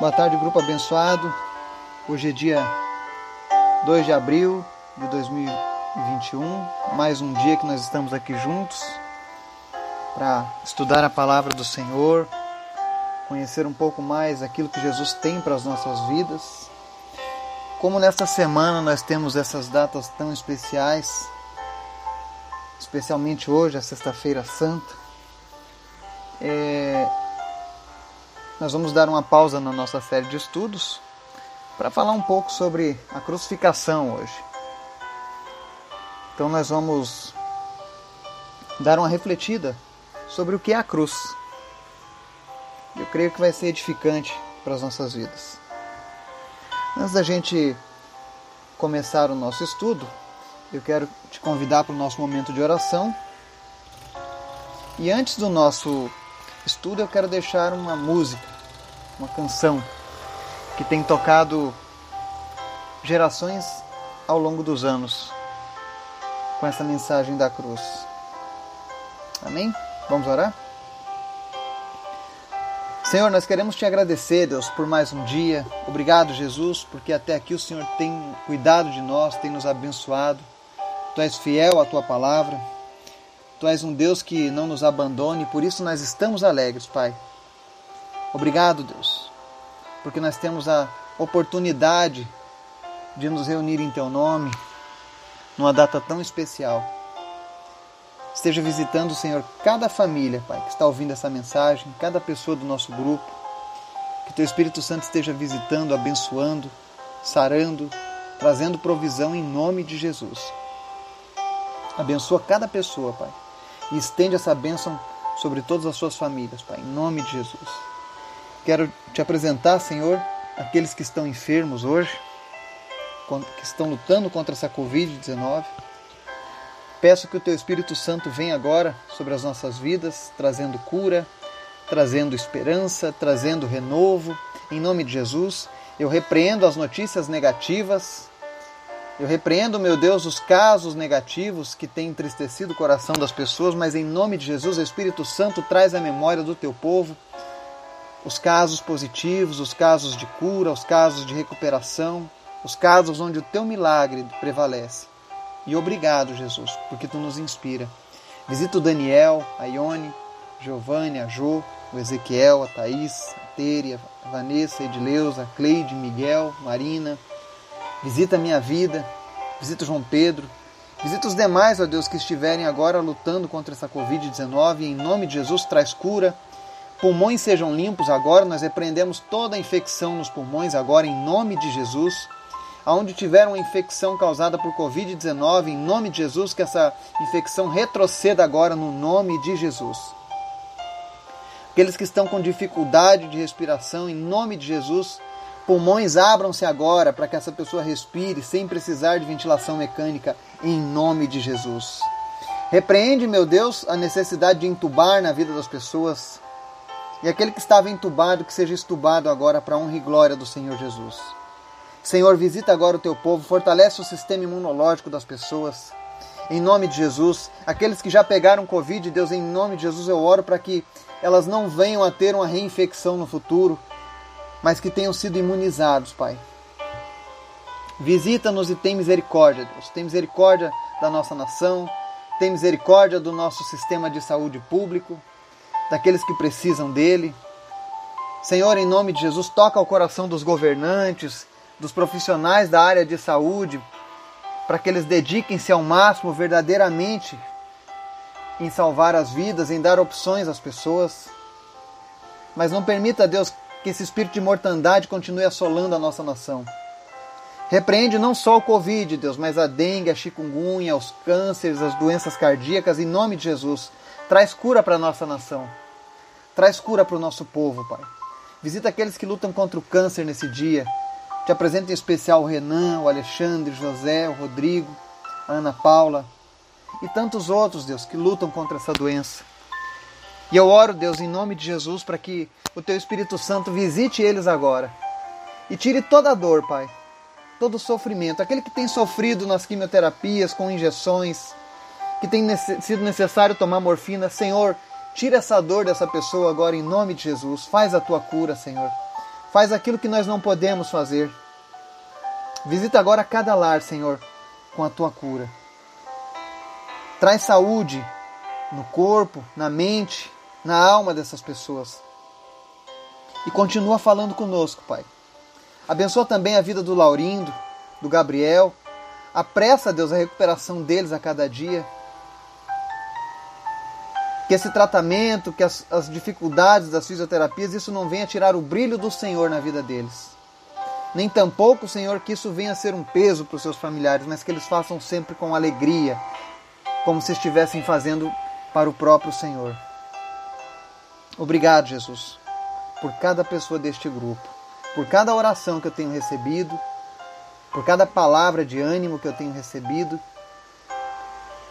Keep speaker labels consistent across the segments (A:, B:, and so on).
A: Boa tarde, grupo abençoado. Hoje é dia 2 de abril de 2021, mais um dia que nós estamos aqui juntos para estudar a palavra do Senhor, conhecer um pouco mais aquilo que Jesus tem para as nossas vidas. Como nesta semana nós temos essas datas tão especiais, especialmente hoje, a Sexta-feira Santa, é, nós vamos dar uma pausa na nossa série de estudos para falar um pouco sobre a crucificação hoje. Então nós vamos dar uma refletida sobre o que é a cruz. Eu creio que vai ser edificante para as nossas vidas. Antes da gente começar o nosso estudo, eu quero te convidar para o nosso momento de oração. E antes do nosso estudo, eu quero deixar uma música, uma canção que tem tocado gerações ao longo dos anos com essa mensagem da cruz. Amém? Vamos orar? Senhor, nós queremos te agradecer, Deus, por mais um dia. Obrigado, Jesus, porque até aqui o Senhor tem cuidado de nós, tem nos abençoado. Tu és fiel à tua palavra. Tu és um Deus que não nos abandone, por isso nós estamos alegres, Pai. Obrigado, Deus, porque nós temos a oportunidade de nos reunir em Teu nome, numa data tão especial. Esteja visitando, Senhor, cada família, Pai, que está ouvindo essa mensagem, cada pessoa do nosso grupo. Que Teu Espírito Santo esteja visitando, abençoando, sarando, trazendo provisão em nome de Jesus. Abençoa cada pessoa, Pai e estende essa bênção sobre todas as suas famílias, Pai, em nome de Jesus. Quero te apresentar, Senhor, aqueles que estão enfermos hoje, que estão lutando contra essa Covid-19. Peço que o Teu Espírito Santo venha agora sobre as nossas vidas, trazendo cura, trazendo esperança, trazendo renovo. Em nome de Jesus, eu repreendo as notícias negativas eu repreendo, meu Deus, os casos negativos que têm entristecido o coração das pessoas, mas em nome de Jesus, o Espírito Santo traz à memória do teu povo os casos positivos, os casos de cura, os casos de recuperação, os casos onde o teu milagre prevalece. E obrigado, Jesus, porque tu nos inspira. Visita o Daniel, a Ione, Giovanni, a Jo, o Ezequiel, a Thaís, a Tere, a Vanessa, a Edileuza, a Cleide, Miguel, Marina, Visita a minha vida, visita João Pedro, visita os demais, ó Deus, que estiverem agora lutando contra essa Covid-19. Em nome de Jesus, traz cura. Pulmões sejam limpos agora. Nós repreendemos toda a infecção nos pulmões agora, em nome de Jesus. Aonde tiver uma infecção causada por Covid-19, em nome de Jesus, que essa infecção retroceda agora no nome de Jesus. Aqueles que estão com dificuldade de respiração, em nome de Jesus, Pulmões abram-se agora para que essa pessoa respire sem precisar de ventilação mecânica, em nome de Jesus. Repreende, meu Deus, a necessidade de entubar na vida das pessoas. E aquele que estava entubado, que seja estubado agora para a honra e glória do Senhor Jesus. Senhor, visita agora o teu povo, fortalece o sistema imunológico das pessoas. Em nome de Jesus, aqueles que já pegaram Covid, Deus, em nome de Jesus eu oro para que elas não venham a ter uma reinfecção no futuro, mas que tenham sido imunizados, Pai. Visita-nos e tem misericórdia, Deus. Tem misericórdia da nossa nação, tem misericórdia do nosso sistema de saúde público, daqueles que precisam dele. Senhor, em nome de Jesus, toca o coração dos governantes, dos profissionais da área de saúde, para que eles dediquem-se ao máximo verdadeiramente em salvar as vidas, em dar opções às pessoas. Mas não permita, Deus, que esse espírito de mortandade continue assolando a nossa nação. Repreende não só o Covid, Deus, mas a dengue, a chikungunya, os cânceres, as doenças cardíacas, em nome de Jesus. Traz cura para a nossa nação. Traz cura para o nosso povo, Pai. Visita aqueles que lutam contra o câncer nesse dia. Te apresento em especial o Renan, o Alexandre, o José, o Rodrigo, a Ana Paula e tantos outros, Deus, que lutam contra essa doença. E eu oro, Deus, em nome de Jesus, para que o Teu Espírito Santo visite eles agora e tire toda a dor, Pai, todo o sofrimento. Aquele que tem sofrido nas quimioterapias, com injeções, que tem sido necessário tomar morfina, Senhor, Tira essa dor dessa pessoa agora em nome de Jesus. Faz a tua cura, Senhor. Faz aquilo que nós não podemos fazer. Visita agora cada lar, Senhor, com a tua cura. Traz saúde no corpo, na mente, na alma dessas pessoas. E continua falando conosco, Pai. Abençoa também a vida do Laurindo, do Gabriel. Apressa, Deus, a recuperação deles a cada dia. Que esse tratamento, que as, as dificuldades das fisioterapias, isso não venha tirar o brilho do Senhor na vida deles. Nem tampouco, Senhor, que isso venha a ser um peso para os seus familiares, mas que eles façam sempre com alegria, como se estivessem fazendo para o próprio Senhor. Obrigado, Jesus, por cada pessoa deste grupo, por cada oração que eu tenho recebido, por cada palavra de ânimo que eu tenho recebido.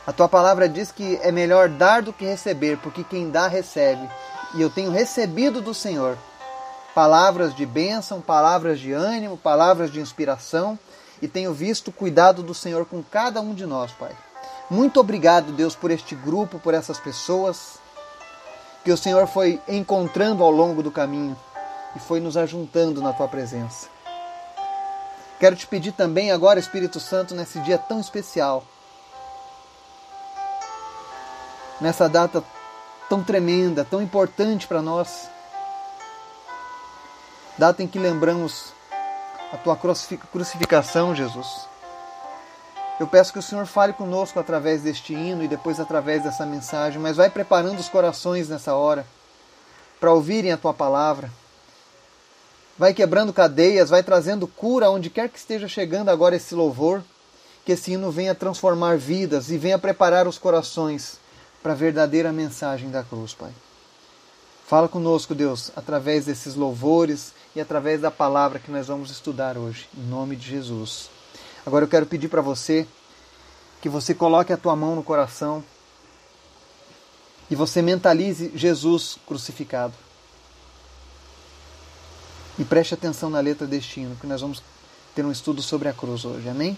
A: A tua palavra diz que é melhor dar do que receber, porque quem dá recebe. E eu tenho recebido do Senhor palavras de bênção, palavras de ânimo, palavras de inspiração e tenho visto o cuidado do Senhor com cada um de nós, Pai. Muito obrigado, Deus, por este grupo, por essas pessoas que o Senhor foi encontrando ao longo do caminho e foi nos ajuntando na tua presença. Quero te pedir também agora, Espírito Santo, nesse dia tão especial, nessa data tão tremenda, tão importante para nós, data em que lembramos a tua crucificação, Jesus. Eu peço que o Senhor fale conosco através deste hino e depois através dessa mensagem, mas vai preparando os corações nessa hora para ouvirem a tua palavra. Vai quebrando cadeias, vai trazendo cura onde quer que esteja chegando agora esse louvor, que esse hino venha transformar vidas e venha preparar os corações para a verdadeira mensagem da cruz, Pai. Fala conosco, Deus, através desses louvores e através da palavra que nós vamos estudar hoje, em nome de Jesus. Agora eu quero pedir para você que você coloque a tua mão no coração e você mentalize Jesus crucificado. E preste atenção na letra deste hino, que nós vamos ter um estudo sobre a cruz hoje. Amém?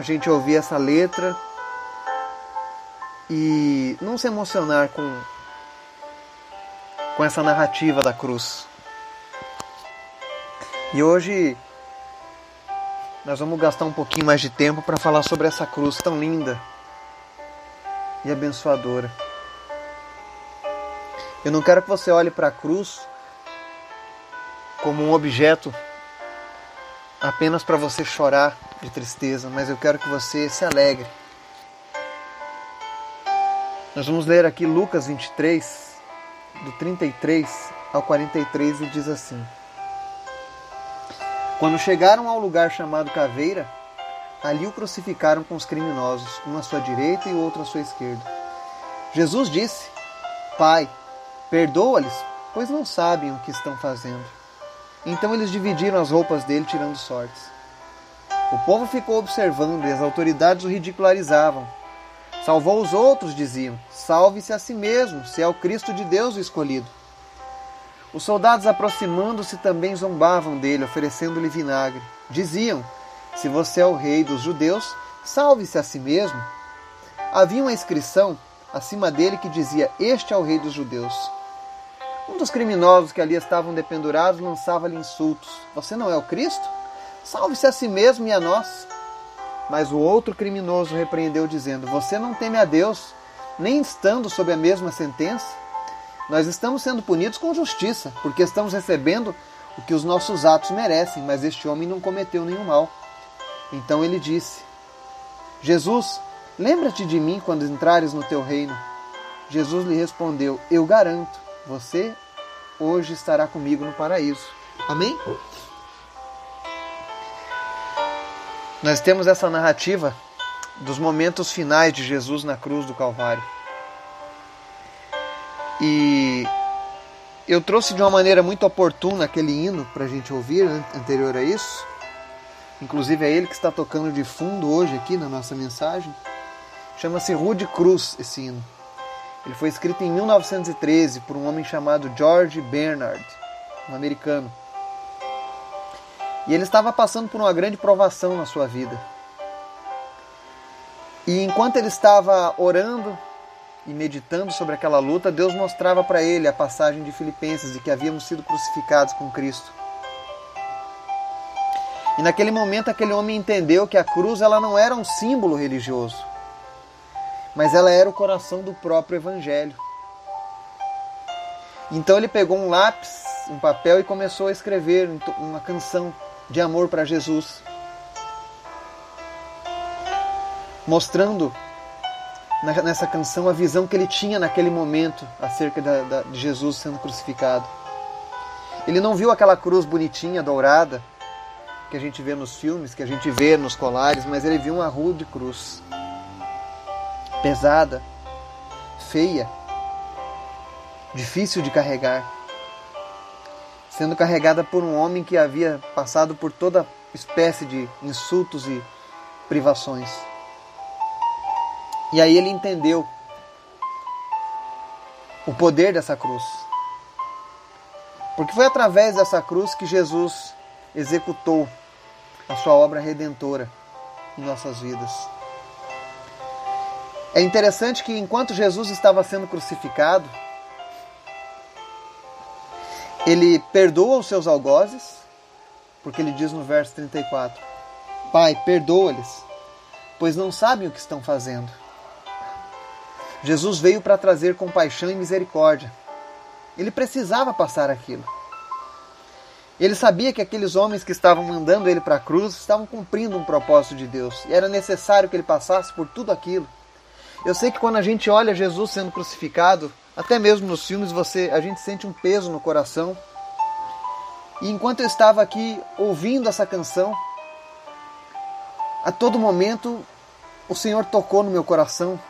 A: a gente ouvir essa letra e não se emocionar com, com essa narrativa da cruz. E hoje nós vamos gastar um pouquinho mais de tempo para falar sobre essa cruz tão linda e abençoadora. Eu não quero que você olhe para a cruz como um objeto apenas para você chorar de tristeza, mas eu quero que você se alegre. Nós vamos ler aqui Lucas 23, do 33 ao 43, e diz assim: Quando chegaram ao lugar chamado Caveira, ali o crucificaram com os criminosos, um à sua direita e outro à sua esquerda. Jesus disse: Pai, perdoa-lhes, pois não sabem o que estão fazendo. Então eles dividiram as roupas dele, tirando sortes. O povo ficou observando e as autoridades o ridicularizavam. Salvou os outros, diziam. Salve-se a si mesmo, se é o Cristo de Deus o escolhido. Os soldados, aproximando-se, também zombavam dele, oferecendo-lhe vinagre. Diziam: Se você é o rei dos judeus, salve-se a si mesmo. Havia uma inscrição acima dele que dizia: Este é o rei dos judeus. Um dos criminosos que ali estavam dependurados lançava-lhe insultos: Você não é o Cristo? Salve-se a si mesmo e a nós. Mas o outro criminoso repreendeu, dizendo: Você não teme a Deus, nem estando sob a mesma sentença? Nós estamos sendo punidos com justiça, porque estamos recebendo o que os nossos atos merecem, mas este homem não cometeu nenhum mal. Então ele disse: Jesus, lembra-te de mim quando entrares no teu reino. Jesus lhe respondeu: Eu garanto você hoje estará comigo no paraíso. Amém? Nós temos essa narrativa dos momentos finais de Jesus na cruz do Calvário. E eu trouxe de uma maneira muito oportuna aquele hino para a gente ouvir, anterior a isso. Inclusive é ele que está tocando de fundo hoje aqui na nossa mensagem. Chama-se Rude Cruz esse hino. Ele foi escrito em 1913 por um homem chamado George Bernard, um americano. E ele estava passando por uma grande provação na sua vida. E enquanto ele estava orando e meditando sobre aquela luta, Deus mostrava para ele a passagem de Filipenses de que havíamos sido crucificados com Cristo. E naquele momento aquele homem entendeu que a cruz ela não era um símbolo religioso mas ela era o coração do próprio Evangelho. Então ele pegou um lápis, um papel e começou a escrever uma canção de amor para Jesus, mostrando nessa canção a visão que ele tinha naquele momento acerca de Jesus sendo crucificado. Ele não viu aquela cruz bonitinha, dourada, que a gente vê nos filmes, que a gente vê nos colares, mas ele viu uma rude cruz pesada, feia, difícil de carregar, sendo carregada por um homem que havia passado por toda espécie de insultos e privações. E aí ele entendeu o poder dessa cruz. Porque foi através dessa cruz que Jesus executou a sua obra redentora em nossas vidas. É interessante que enquanto Jesus estava sendo crucificado, ele perdoa os seus algozes, porque ele diz no verso 34: Pai, perdoa-lhes, pois não sabem o que estão fazendo. Jesus veio para trazer compaixão e misericórdia. Ele precisava passar aquilo. Ele sabia que aqueles homens que estavam mandando ele para a cruz estavam cumprindo um propósito de Deus e era necessário que ele passasse por tudo aquilo eu sei que quando a gente olha Jesus sendo crucificado, até mesmo nos filmes, você, a gente sente um peso no coração. E enquanto eu estava aqui ouvindo essa canção, a todo momento o Senhor tocou no meu coração.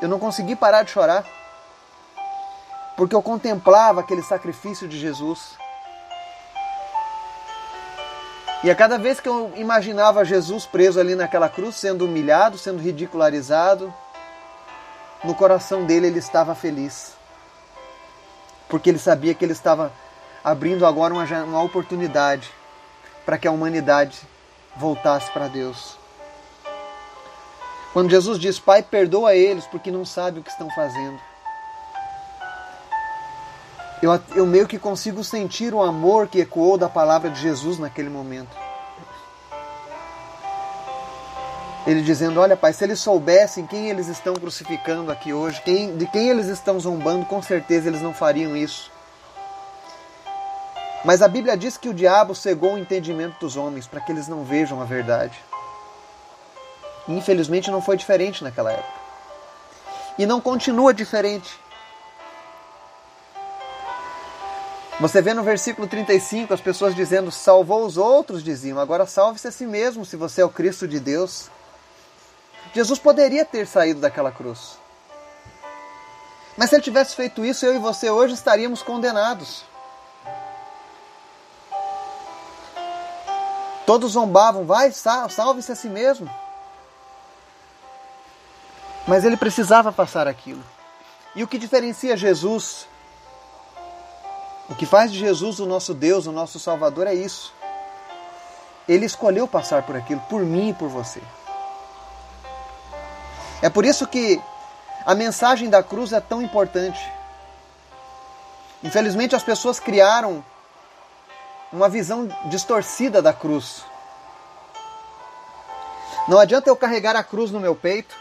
A: Eu não consegui parar de chorar, porque eu contemplava aquele sacrifício de Jesus. E a cada vez que eu imaginava Jesus preso ali naquela cruz, sendo humilhado, sendo ridicularizado, no coração dele ele estava feliz. Porque ele sabia que ele estava abrindo agora uma, uma oportunidade para que a humanidade voltasse para Deus. Quando Jesus diz, Pai, perdoa eles porque não sabem o que estão fazendo. Eu, eu meio que consigo sentir o amor que ecoou da palavra de Jesus naquele momento. Ele dizendo: Olha, Pai, se eles soubessem quem eles estão crucificando aqui hoje, quem, de quem eles estão zombando, com certeza eles não fariam isso. Mas a Bíblia diz que o diabo cegou o entendimento dos homens para que eles não vejam a verdade. Infelizmente não foi diferente naquela época. E não continua diferente. Você vê no versículo 35 as pessoas dizendo: Salvou os outros, diziam, agora salve-se a si mesmo se você é o Cristo de Deus. Jesus poderia ter saído daquela cruz. Mas se ele tivesse feito isso, eu e você hoje estaríamos condenados. Todos zombavam, vai, salve-se a si mesmo. Mas ele precisava passar aquilo. E o que diferencia Jesus, o que faz de Jesus o nosso Deus, o nosso Salvador, é isso. Ele escolheu passar por aquilo, por mim e por você. É por isso que a mensagem da cruz é tão importante. Infelizmente, as pessoas criaram uma visão distorcida da cruz. Não adianta eu carregar a cruz no meu peito,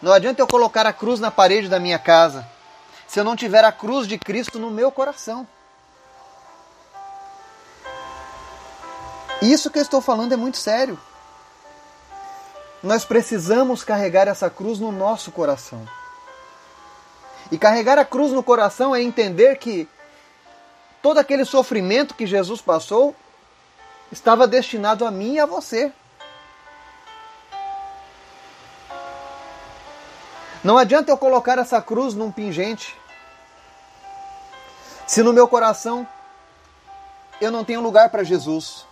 A: não adianta eu colocar a cruz na parede da minha casa, se eu não tiver a cruz de Cristo no meu coração. Isso que eu estou falando é muito sério. Nós precisamos carregar essa cruz no nosso coração. E carregar a cruz no coração é entender que todo aquele sofrimento que Jesus passou estava destinado a mim e a você. Não adianta eu colocar essa cruz num pingente se no meu coração eu não tenho lugar para Jesus.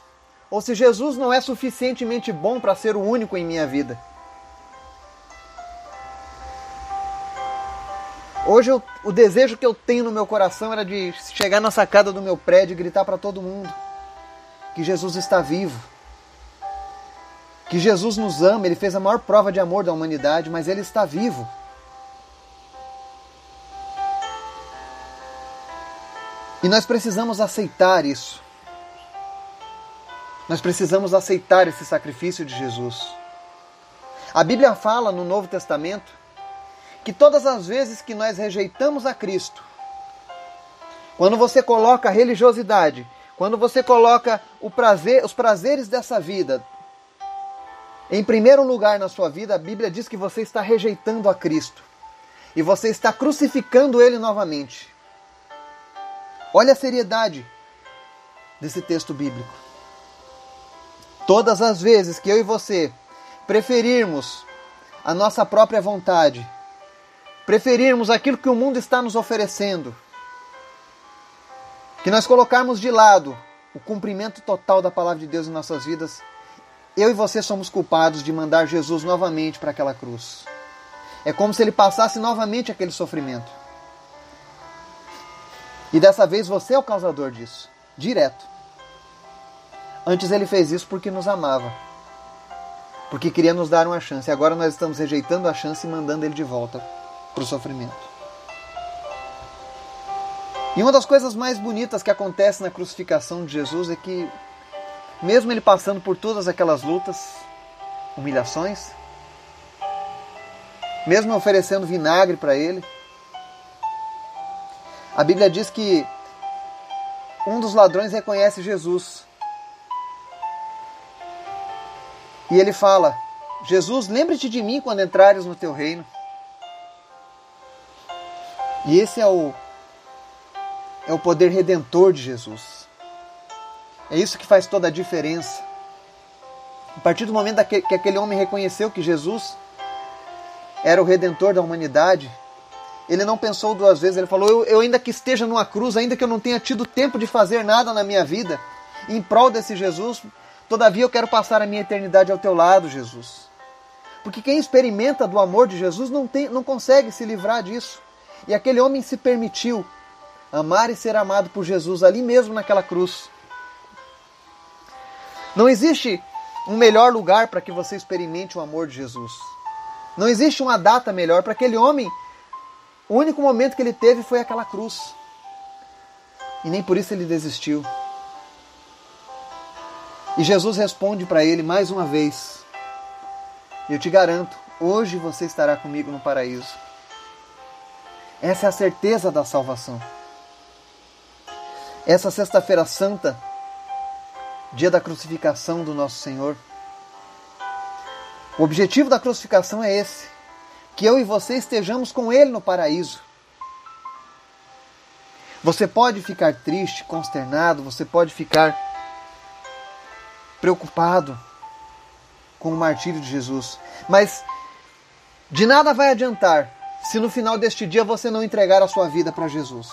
A: Ou se Jesus não é suficientemente bom para ser o único em minha vida. Hoje eu, o desejo que eu tenho no meu coração era de chegar na sacada do meu prédio e gritar para todo mundo que Jesus está vivo. Que Jesus nos ama, ele fez a maior prova de amor da humanidade, mas ele está vivo. E nós precisamos aceitar isso. Nós precisamos aceitar esse sacrifício de Jesus. A Bíblia fala no Novo Testamento que todas as vezes que nós rejeitamos a Cristo, quando você coloca a religiosidade, quando você coloca prazer, os prazeres dessa vida em primeiro lugar na sua vida, a Bíblia diz que você está rejeitando a Cristo e você está crucificando ele novamente. Olha a seriedade desse texto bíblico. Todas as vezes que eu e você preferirmos a nossa própria vontade, preferirmos aquilo que o mundo está nos oferecendo, que nós colocarmos de lado o cumprimento total da palavra de Deus em nossas vidas, eu e você somos culpados de mandar Jesus novamente para aquela cruz. É como se ele passasse novamente aquele sofrimento. E dessa vez você é o causador disso, direto. Antes ele fez isso porque nos amava. Porque queria nos dar uma chance. Agora nós estamos rejeitando a chance e mandando ele de volta para o sofrimento. E uma das coisas mais bonitas que acontece na crucificação de Jesus é que, mesmo ele passando por todas aquelas lutas, humilhações, mesmo oferecendo vinagre para ele, a Bíblia diz que um dos ladrões reconhece Jesus E ele fala: Jesus, lembre-te de mim quando entrares no teu reino. E esse é o é o poder redentor de Jesus. É isso que faz toda a diferença. A partir do momento que aquele homem reconheceu que Jesus era o redentor da humanidade, ele não pensou duas vezes, ele falou: eu, eu, ainda que esteja numa cruz, ainda que eu não tenha tido tempo de fazer nada na minha vida, em prol desse Jesus, todavia eu quero passar a minha eternidade ao teu lado, Jesus. Porque quem experimenta do amor de Jesus não, tem, não consegue se livrar disso. E aquele homem se permitiu amar e ser amado por Jesus ali mesmo naquela cruz. Não existe um melhor lugar para que você experimente o amor de Jesus. Não existe uma data melhor para aquele homem o único momento que ele teve foi aquela cruz. E nem por isso ele desistiu. E Jesus responde para ele mais uma vez: Eu te garanto, hoje você estará comigo no paraíso. Essa é a certeza da salvação. Essa Sexta-feira Santa, dia da crucificação do nosso Senhor, o objetivo da crucificação é esse: que eu e você estejamos com Ele no paraíso. Você pode ficar triste, consternado, você pode ficar preocupado com o martírio de Jesus, mas de nada vai adiantar se no final deste dia você não entregar a sua vida para Jesus.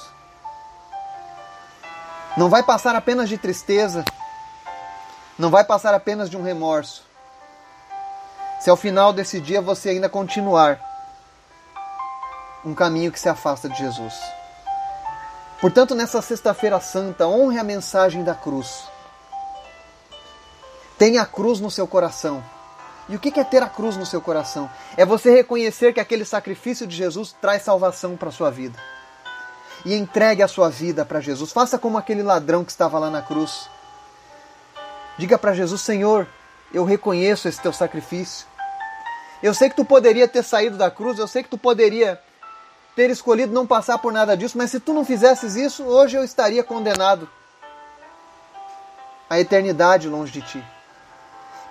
A: Não vai passar apenas de tristeza, não vai passar apenas de um remorso. Se ao final desse dia você ainda continuar um caminho que se afasta de Jesus. Portanto, nessa Sexta-feira Santa, honre a mensagem da cruz. Tenha a cruz no seu coração. E o que é ter a cruz no seu coração? É você reconhecer que aquele sacrifício de Jesus traz salvação para a sua vida. E entregue a sua vida para Jesus. Faça como aquele ladrão que estava lá na cruz. Diga para Jesus: Senhor, eu reconheço esse teu sacrifício. Eu sei que tu poderia ter saído da cruz, eu sei que tu poderia ter escolhido não passar por nada disso, mas se tu não fizesses isso, hoje eu estaria condenado à eternidade longe de ti.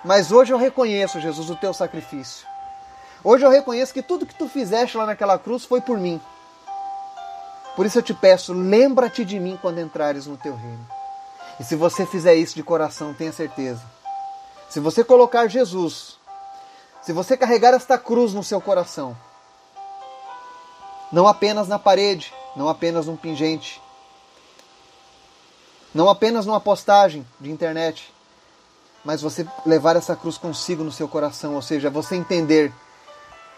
A: Mas hoje eu reconheço, Jesus, o teu sacrifício. Hoje eu reconheço que tudo que tu fizeste lá naquela cruz foi por mim. Por isso eu te peço, lembra-te de mim quando entrares no teu reino. E se você fizer isso de coração, tenha certeza. Se você colocar Jesus, se você carregar esta cruz no seu coração, não apenas na parede, não apenas num pingente, não apenas numa postagem de internet, mas você levar essa cruz consigo no seu coração, ou seja, você entender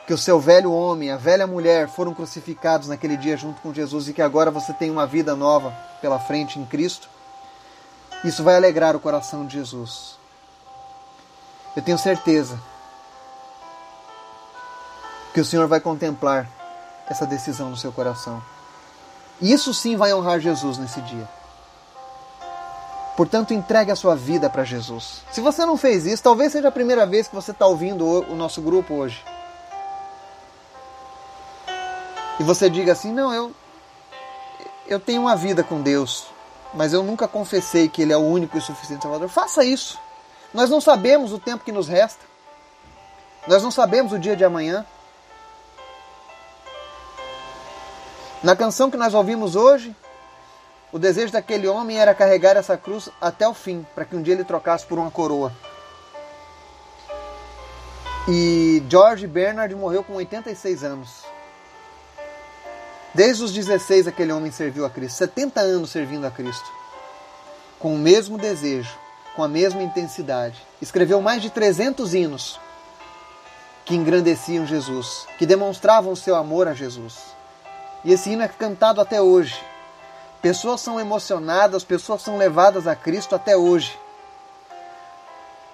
A: que o seu velho homem, a velha mulher foram crucificados naquele dia junto com Jesus e que agora você tem uma vida nova pela frente em Cristo. Isso vai alegrar o coração de Jesus. Eu tenho certeza que o Senhor vai contemplar essa decisão no seu coração. Isso sim vai honrar Jesus nesse dia. Portanto, entregue a sua vida para Jesus. Se você não fez isso, talvez seja a primeira vez que você está ouvindo o nosso grupo hoje. E você diga assim: não, eu, eu tenho uma vida com Deus, mas eu nunca confessei que Ele é o único e suficiente Salvador. Faça isso. Nós não sabemos o tempo que nos resta. Nós não sabemos o dia de amanhã. Na canção que nós ouvimos hoje, o desejo daquele homem era carregar essa cruz até o fim, para que um dia ele trocasse por uma coroa. E George Bernard morreu com 86 anos. Desde os 16 aquele homem serviu a Cristo, 70 anos servindo a Cristo. Com o mesmo desejo, com a mesma intensidade. Escreveu mais de 300 hinos que engrandeciam Jesus, que demonstravam seu amor a Jesus. E esse hino é cantado até hoje. Pessoas são emocionadas, pessoas são levadas a Cristo até hoje.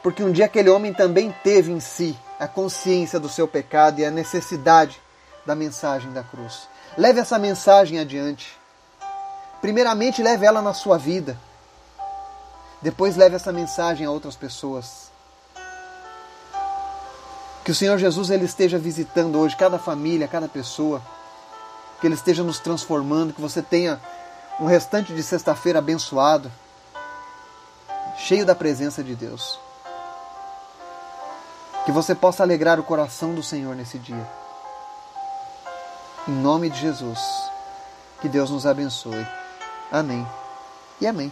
A: Porque um dia aquele homem também teve em si a consciência do seu pecado e a necessidade da mensagem da cruz. Leve essa mensagem adiante. Primeiramente, leve ela na sua vida. Depois, leve essa mensagem a outras pessoas. Que o Senhor Jesus ele esteja visitando hoje cada família, cada pessoa que Ele esteja nos transformando, que você tenha um restante de sexta-feira abençoado, cheio da presença de Deus. Que você possa alegrar o coração do Senhor nesse dia. Em nome de Jesus, que Deus nos abençoe. Amém e amém.